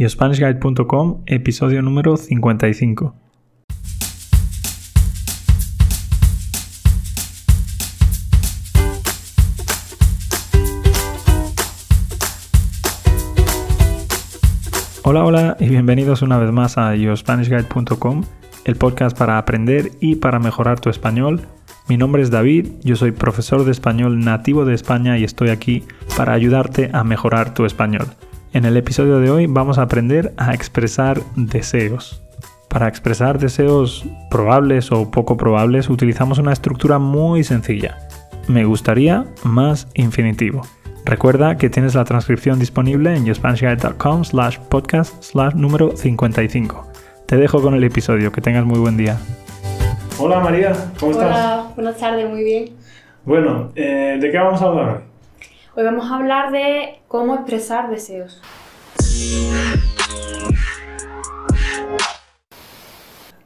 y episodio número 55. Hola, hola y bienvenidos una vez más a YourSpanishGuide.com, el podcast para aprender y para mejorar tu español. Mi nombre es David, yo soy profesor de español nativo de España y estoy aquí para ayudarte a mejorar tu español. En el episodio de hoy vamos a aprender a expresar deseos. Para expresar deseos probables o poco probables utilizamos una estructura muy sencilla. Me gustaría más infinitivo. Recuerda que tienes la transcripción disponible en yourspanishguide.com slash podcast slash número 55. Te dejo con el episodio, que tengas muy buen día. Hola María, ¿cómo estás? Hola, buenas tardes, muy bien. Bueno, eh, ¿de qué vamos a hablar hoy? Hoy vamos a hablar de cómo expresar deseos.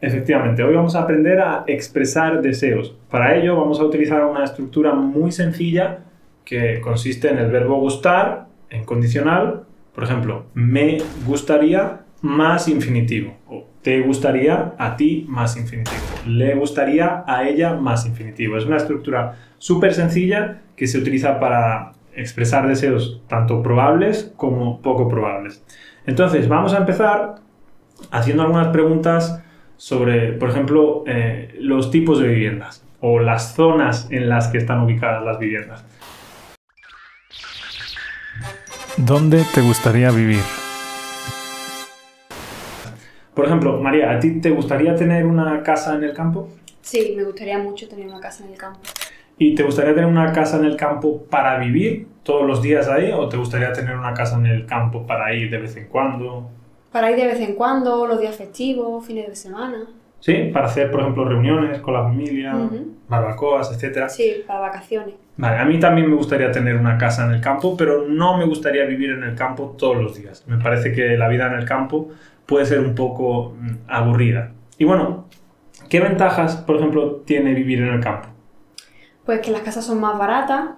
Efectivamente, hoy vamos a aprender a expresar deseos. Para ello vamos a utilizar una estructura muy sencilla que consiste en el verbo gustar, en condicional, por ejemplo, me gustaría más infinitivo, o te gustaría a ti más infinitivo, le gustaría a ella más infinitivo. Es una estructura súper sencilla que se utiliza para expresar deseos tanto probables como poco probables. Entonces, vamos a empezar haciendo algunas preguntas sobre, por ejemplo, eh, los tipos de viviendas o las zonas en las que están ubicadas las viviendas. ¿Dónde te gustaría vivir? Por ejemplo, María, ¿a ti te gustaría tener una casa en el campo? Sí, me gustaría mucho tener una casa en el campo. ¿Y te gustaría tener una casa en el campo para vivir todos los días ahí o te gustaría tener una casa en el campo para ir de vez en cuando? Para ir de vez en cuando, los días festivos, fines de semana. Sí, para hacer, por ejemplo, reuniones con la familia, barbacoas, etc. Sí, para vacaciones. Vale, a mí también me gustaría tener una casa en el campo, pero no me gustaría vivir en el campo todos los días. Me parece que la vida en el campo puede ser un poco mm, aburrida. Y bueno, ¿qué ventajas, por ejemplo, tiene vivir en el campo? Pues que las casas son más baratas,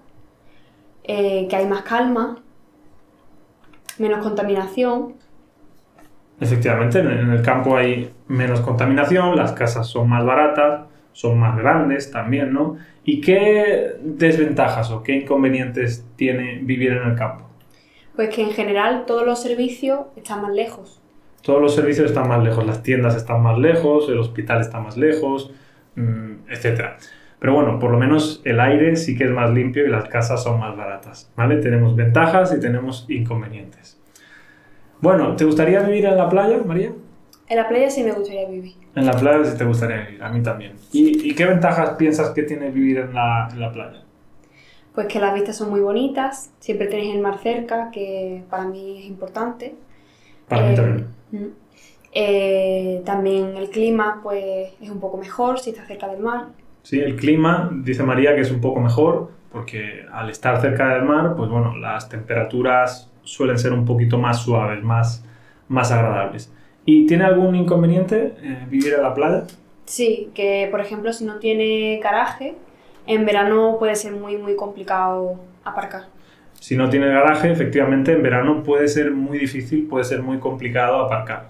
eh, que hay más calma, menos contaminación. Efectivamente, en el campo hay menos contaminación, las casas son más baratas, son más grandes también, ¿no? ¿Y qué desventajas o qué inconvenientes tiene vivir en el campo? Pues que en general todos los servicios están más lejos. Todos los servicios están más lejos, las tiendas están más lejos, el hospital está más lejos, mm, etc. Pero bueno, por lo menos el aire sí que es más limpio y las casas son más baratas, ¿vale? Tenemos ventajas y tenemos inconvenientes. Bueno, ¿te gustaría vivir en la playa, María? En la playa sí me gustaría vivir. En la playa sí te gustaría vivir, a mí también. ¿Y, qué ventajas piensas que tiene vivir en la, en la, playa? Pues que las vistas son muy bonitas, siempre tenéis el mar cerca, que para mí es importante. Para mí Eh, también. mm. Eh, también el clima pues es un poco mejor si está cerca del mar. Sí, el clima, dice María, que es un poco mejor, porque al estar cerca del mar, pues bueno, las temperaturas suelen ser un poquito más suaves, más, más agradables. ¿Y tiene algún inconveniente eh, vivir en la playa? Sí, que por ejemplo si no tiene garaje, en verano puede ser muy muy complicado aparcar. Si no tiene garaje, efectivamente, en verano puede ser muy difícil, puede ser muy complicado aparcar.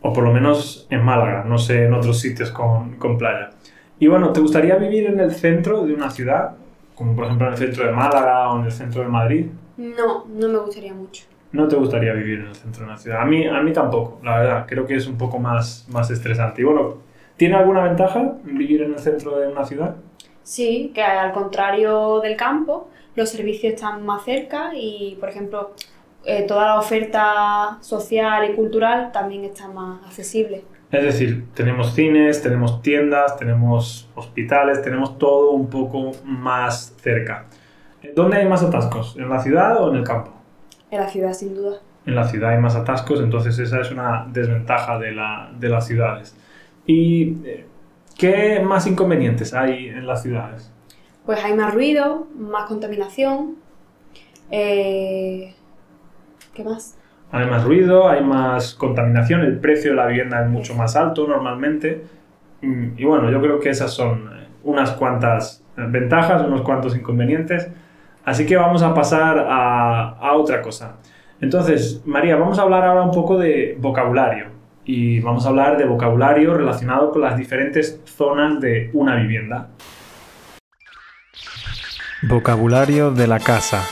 O por lo menos en Málaga, no sé, en otros sitios con, con playa. Y bueno, ¿te gustaría vivir en el centro de una ciudad? Como por ejemplo en el centro de Málaga o en el centro de Madrid. No, no me gustaría mucho. No te gustaría vivir en el centro de una ciudad. A mí, a mí tampoco, la verdad. Creo que es un poco más, más estresante. Y bueno, ¿tiene alguna ventaja vivir en el centro de una ciudad? Sí, que al contrario del campo, los servicios están más cerca y, por ejemplo, eh, toda la oferta social y cultural también está más accesible. Es decir, tenemos cines, tenemos tiendas, tenemos hospitales, tenemos todo un poco más cerca. ¿Dónde hay más atascos? ¿En la ciudad o en el campo? En la ciudad, sin duda. En la ciudad hay más atascos, entonces esa es una desventaja de, la, de las ciudades. ¿Y eh, qué más inconvenientes hay en las ciudades? Pues hay más ruido, más contaminación. eh, ¿Qué más? Hay más ruido, hay más contaminación, el precio de la vivienda es mucho más alto normalmente. Mm, Y bueno, yo creo que esas son eh, unas cuantas eh, ventajas, unos cuantos inconvenientes. Así que vamos a pasar a, a otra cosa. Entonces, María, vamos a hablar ahora un poco de vocabulario y vamos a hablar de vocabulario relacionado con las diferentes zonas de una vivienda. Vocabulario de la casa.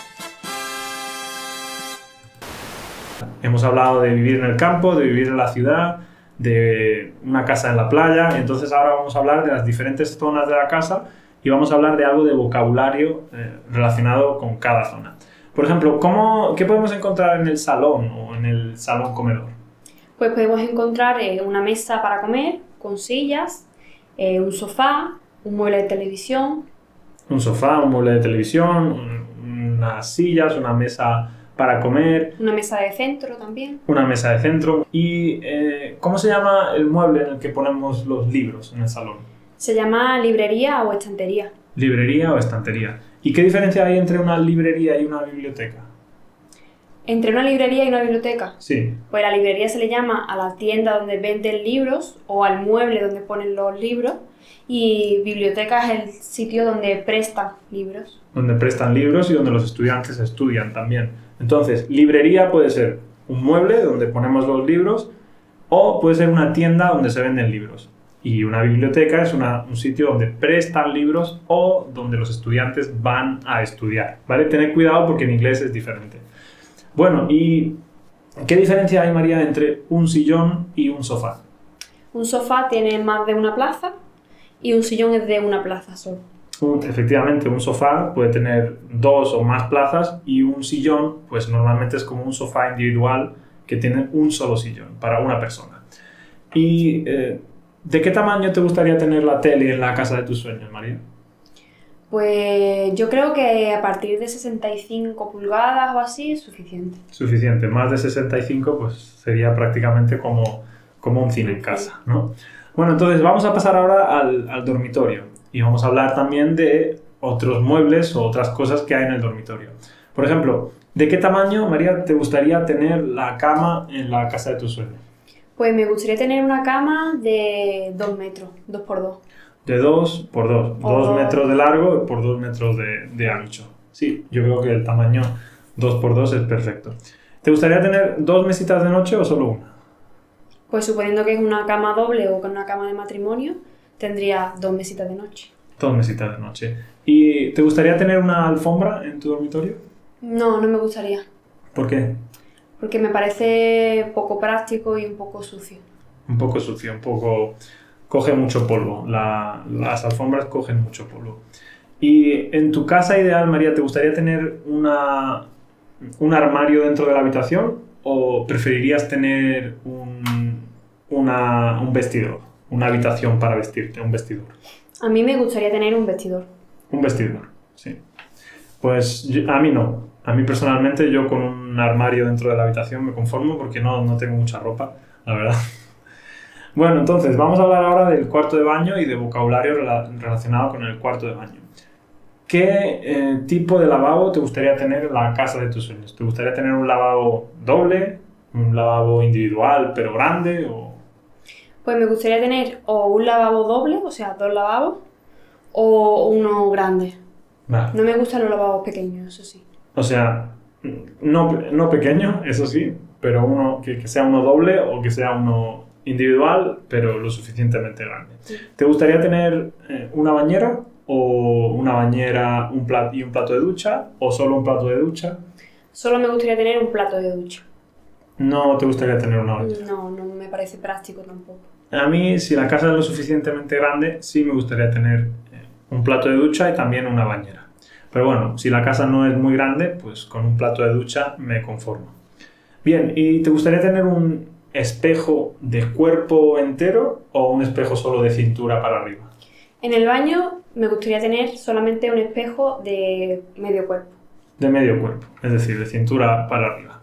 Hemos hablado de vivir en el campo, de vivir en la ciudad, de una casa en la playa, entonces ahora vamos a hablar de las diferentes zonas de la casa y vamos a hablar de algo de vocabulario eh, relacionado con cada zona. Por ejemplo, ¿cómo, ¿qué podemos encontrar en el salón o en el salón comedor? Pues podemos encontrar eh, una mesa para comer con sillas, eh, un sofá, un mueble de televisión. Un sofá, un mueble de televisión, unas sillas, una mesa para comer. Una mesa de centro también. Una mesa de centro. ¿Y eh, cómo se llama el mueble en el que ponemos los libros en el salón? Se llama librería o estantería. Librería o estantería. ¿Y qué diferencia hay entre una librería y una biblioteca? ¿Entre una librería y una biblioteca? Sí. Pues la librería se le llama a la tienda donde venden libros o al mueble donde ponen los libros y biblioteca es el sitio donde prestan libros. Donde prestan libros y donde los estudiantes estudian también. Entonces, librería puede ser un mueble donde ponemos los libros o puede ser una tienda donde se venden libros. Y una biblioteca es un sitio donde prestan libros o donde los estudiantes van a estudiar. ¿Vale? Tened cuidado porque en inglés es diferente. Bueno, ¿y qué diferencia hay, María, entre un sillón y un sofá? Un sofá tiene más de una plaza y un sillón es de una plaza solo. Efectivamente, un sofá puede tener dos o más plazas y un sillón, pues normalmente es como un sofá individual que tiene un solo sillón para una persona. ¿Y eh, de qué tamaño te gustaría tener la tele en la casa de tus sueños, María? Pues yo creo que a partir de 65 pulgadas o así es suficiente. Suficiente, más de 65 pues sería prácticamente como, como un cine en casa, ¿no? Bueno, entonces vamos a pasar ahora al, al dormitorio y vamos a hablar también de otros muebles o otras cosas que hay en el dormitorio. Por ejemplo, ¿de qué tamaño, María, te gustaría tener la cama en la casa de tus sueños? Pues me gustaría tener una cama de 2 metros, 2 por 2 de 2 por 2, 2 metros de largo por 2 metros de, de, ancho. Sí, yo creo que el tamaño 2 por 2 es perfecto. ¿Te gustaría tener dos mesitas de noche o solo una? Pues suponiendo que es una cama doble o con una cama de matrimonio, tendría dos mesitas de noche. Dos mesitas de noche. ¿Y te gustaría tener una alfombra en tu dormitorio? No, no me gustaría. ¿Por qué? Porque me parece poco práctico y un poco sucio. Un poco sucio, un poco coge mucho polvo. las alfombras cogen mucho polvo. Y en tu casa ideal, María, ¿te gustaría tener una, un armario dentro de la habitación o preferirías tener un, una, un vestidor? Una habitación para vestirte, un vestidor. A mí me gustaría tener un vestidor. Un vestidor, sí. Pues a mí no. A mí personalmente yo con un armario dentro de la habitación me conformo porque no, no tengo mucha ropa, la verdad. Bueno, entonces vamos a hablar ahora del cuarto de baño y de vocabulario relacionado con el cuarto de baño. ¿Qué eh, tipo de lavabo te gustaría tener en la casa de tus sueños? ¿Te gustaría tener un lavabo doble, un lavabo individual pero grande o...? Pues me gustaría tener o un lavabo doble, o sea, dos lavabos, o uno grande. No me gustan los lavabos pequeños, eso sí. O sea, no, no pequeño, eso sí, pero uno que, que sea uno doble o que sea uno individual, pero lo suficientemente grande. ¿Te gustaría tener eh, una bañera o una bañera un plato, y un plato de ducha o solo un plato de ducha? Solo me gustaría tener un plato de ducha. ¿No te gustaría tener una bañera? No, no me parece práctico tampoco. A mí, si la casa es lo suficientemente grande, sí me gustaría tener eh, un plato de ducha y también una bañera. Pero bueno, si la casa no es muy grande, pues con un plato de ducha me conformo. Bien, ¿y te gustaría tener un, espejo de cuerpo entero o un espejo solo de cintura para arriba? En el baño me gustaría tener solamente un espejo de medio cuerpo. De medio cuerpo, es decir, de cintura para arriba.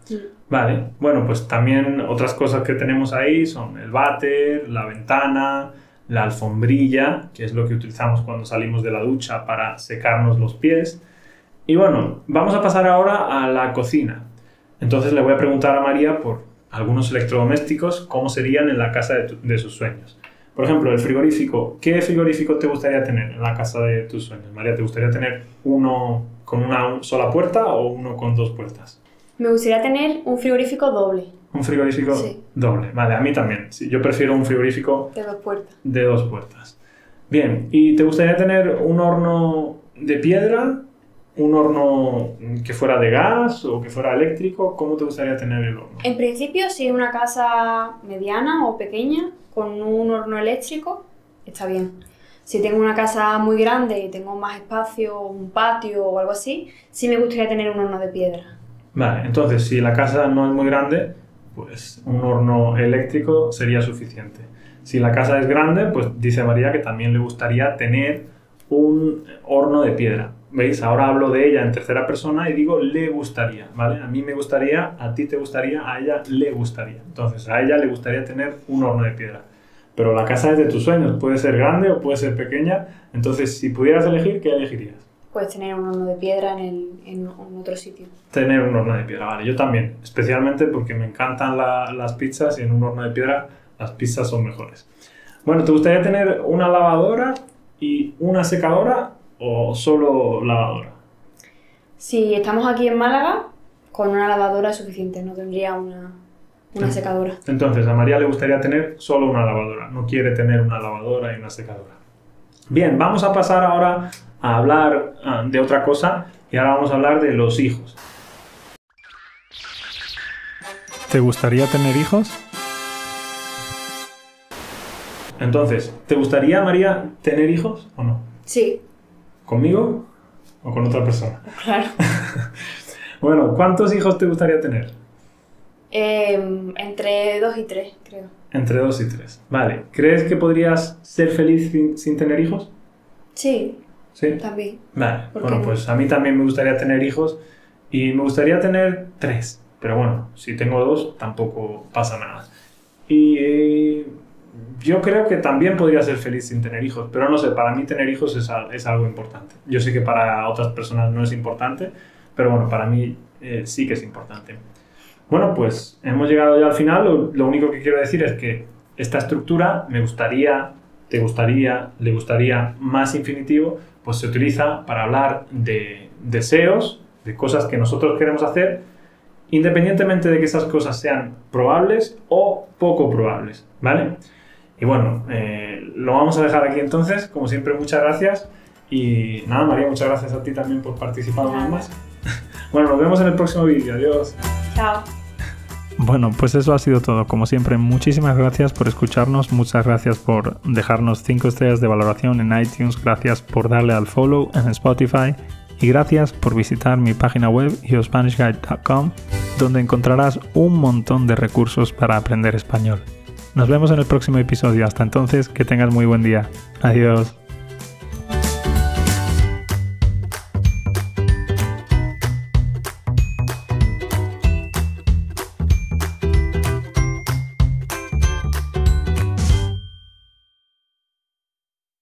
Vale, bueno, pues también otras cosas que tenemos ahí son el váter, la ventana, la alfombrilla, que es lo que utilizamos cuando salimos de la ducha para secarnos los pies. Y bueno, vamos a pasar ahora a la cocina. Entonces le voy a preguntar a María por algunos electrodomésticos, cómo serían en la casa de, sus sueños. Por ejemplo, el frigorífico. ¿Qué frigorífico te gustaría tener en la casa de tus sueños? María, ¿te gustaría tener uno con una sola puerta o uno con dos puertas? Me gustaría tener un frigorífico doble, Un frigorífico Sí. doble. Vale, a mí también. Sí, yo prefiero un frigorífico de dos puertas. de dos puertas. Bien, ¿y te gustaría tener un horno de piedra? ¿Un horno que fuera de gas o que fuera eléctrico? ¿Cómo te gustaría tener el horno? En principio, si es una casa mediana o pequeña, con un horno eléctrico, está bien. Si tengo una casa muy grande y tengo más espacio, un patio o algo así, sí me gustaría tener un horno de piedra. Vale, entonces si la casa no es muy grande, pues un horno eléctrico sería suficiente. Si la casa es grande, pues dice María que también le gustaría tener un horno de piedra. ¿Veis? Ahora hablo de ella en tercera persona y digo le gustaría, ¿vale? A mí me gustaría, a ti te gustaría, a ella le gustaría. Entonces, a ella le gustaría tener un horno de piedra. Pero la casa es de tus sueños, puede ser grande o puede ser pequeña. Entonces, si pudieras elegir, ¿qué elegirías? Puedes tener un horno de piedra en, el- en- en otro sitio. Tener un horno de piedra, vale. Yo también, especialmente porque me encantan la- las pizzas y en un horno de piedra las pizzas son mejores. Bueno, ¿te gustaría tener una lavadora y una secadora o solo lavadora? Si estamos aquí en Málaga, con una lavadora es suficiente, no tendría una, una Sí. secadora. Entonces, a María le gustaría tener solo una lavadora, no quiere tener una lavadora y una secadora. Bien, vamos a pasar ahora a hablar ah, de otra cosa y ahora vamos a hablar de los hijos. ¿Te gustaría tener hijos? Entonces, ¿te gustaría, María, tener hijos o no? Sí, ¿Conmigo o con otra persona? claro. Bueno, ¿cuántos hijos te gustaría tener? Em, entre dos y tres, creo. Entre dos y tres. Vale, ¿crees que podrías ser feliz sin, sin tener hijos? Sí, Sí. también. Vale, ¿Por qué bueno, no? pues a mí también me gustaría tener hijos y me gustaría tener tres, pero bueno, si tengo dos tampoco pasa nada. Y eh, yo creo que también podría ser feliz sin tener hijos, pero no sé, para mí tener hijos es, es algo importante. Yo sé que para otras personas no es importante, pero bueno, para mí eh, sí que es importante. Bueno, pues hemos llegado ya al final. Lo, lo único que quiero decir es que esta estructura me gustaría, te gustaría, le gustaría más infinitivo, pues se utiliza para hablar de deseos, de cosas que nosotros queremos hacer, independientemente de que esas cosas sean probables o poco probables, ¿vale? Y bueno, eh, lo vamos a dejar aquí entonces. Como siempre, muchas gracias. Y nada, María, muchas gracias a ti también por participar una vez más. Bueno, nos vemos en el próximo vídeo. Adiós. Chao. Bueno, pues eso ha sido todo. Como siempre, muchísimas gracias por escucharnos, muchas gracias por dejarnos 5 estrellas de valoración en iTunes, gracias por darle al follow en Spotify y gracias por visitar mi página web yourSpanishGuide.com donde encontrarás un montón de recursos para aprender español. Nos vemos en el próximo episodio. Hasta entonces, que tengas muy buen día. Adiós.